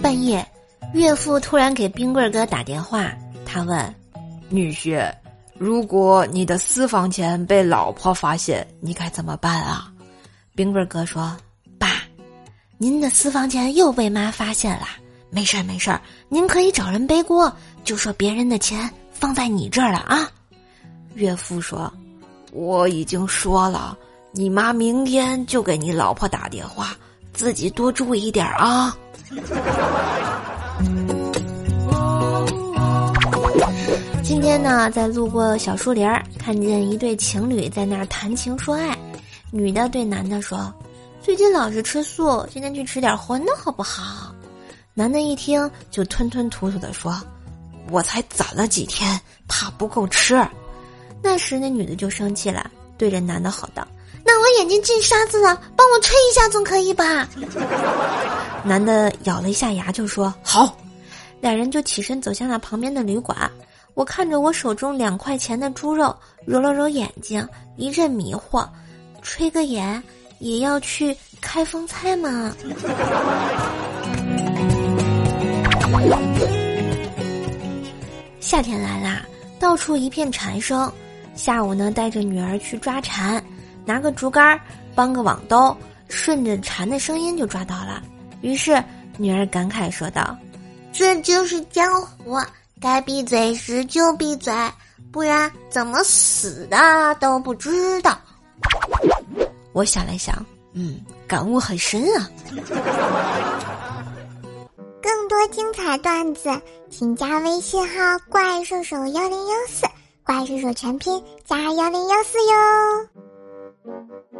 半夜，岳父突然给冰棍哥打电话，他问：“女婿，如果你的私房钱被老婆发现，你该怎么办啊？”冰棍哥说：“爸，您的私房钱又被妈发现了，没事儿没事儿，您可以找人背锅，就说别人的钱放在你这儿了啊。”岳父说：“我已经说了，你妈明天就给你老婆打电话，自己多注意点啊。”今天呢，在路过小树林儿，看见一对情侣在那儿谈情说爱。女的对男的说：“最近老是吃素，今天去吃点荤的好不好？”男的一听就吞吞吐吐的说：“我才攒了几天，怕不够吃。”那时那女的就生气了，对着男的吼道：“那我眼睛进沙子了，帮我吹一下总可以吧？” 男的咬了一下牙就说：“好。”两人就起身走向了旁边的旅馆。我看着我手中两块钱的猪肉，揉了揉眼睛，一阵迷惑。吹个眼也要去开封菜吗？夏天来啦，到处一片蝉声。下午呢，带着女儿去抓蝉，拿个竹竿，帮个网兜，顺着蝉的声音就抓到了。于是女儿感慨说道：“这就是江湖。”该闭嘴时就闭嘴，不然怎么死的都不知道。我想了想，嗯，感悟很深啊。更多精彩段子，请加微信号“怪兽手幺零幺四”，怪兽手全拼加幺零幺四哟。Thank you.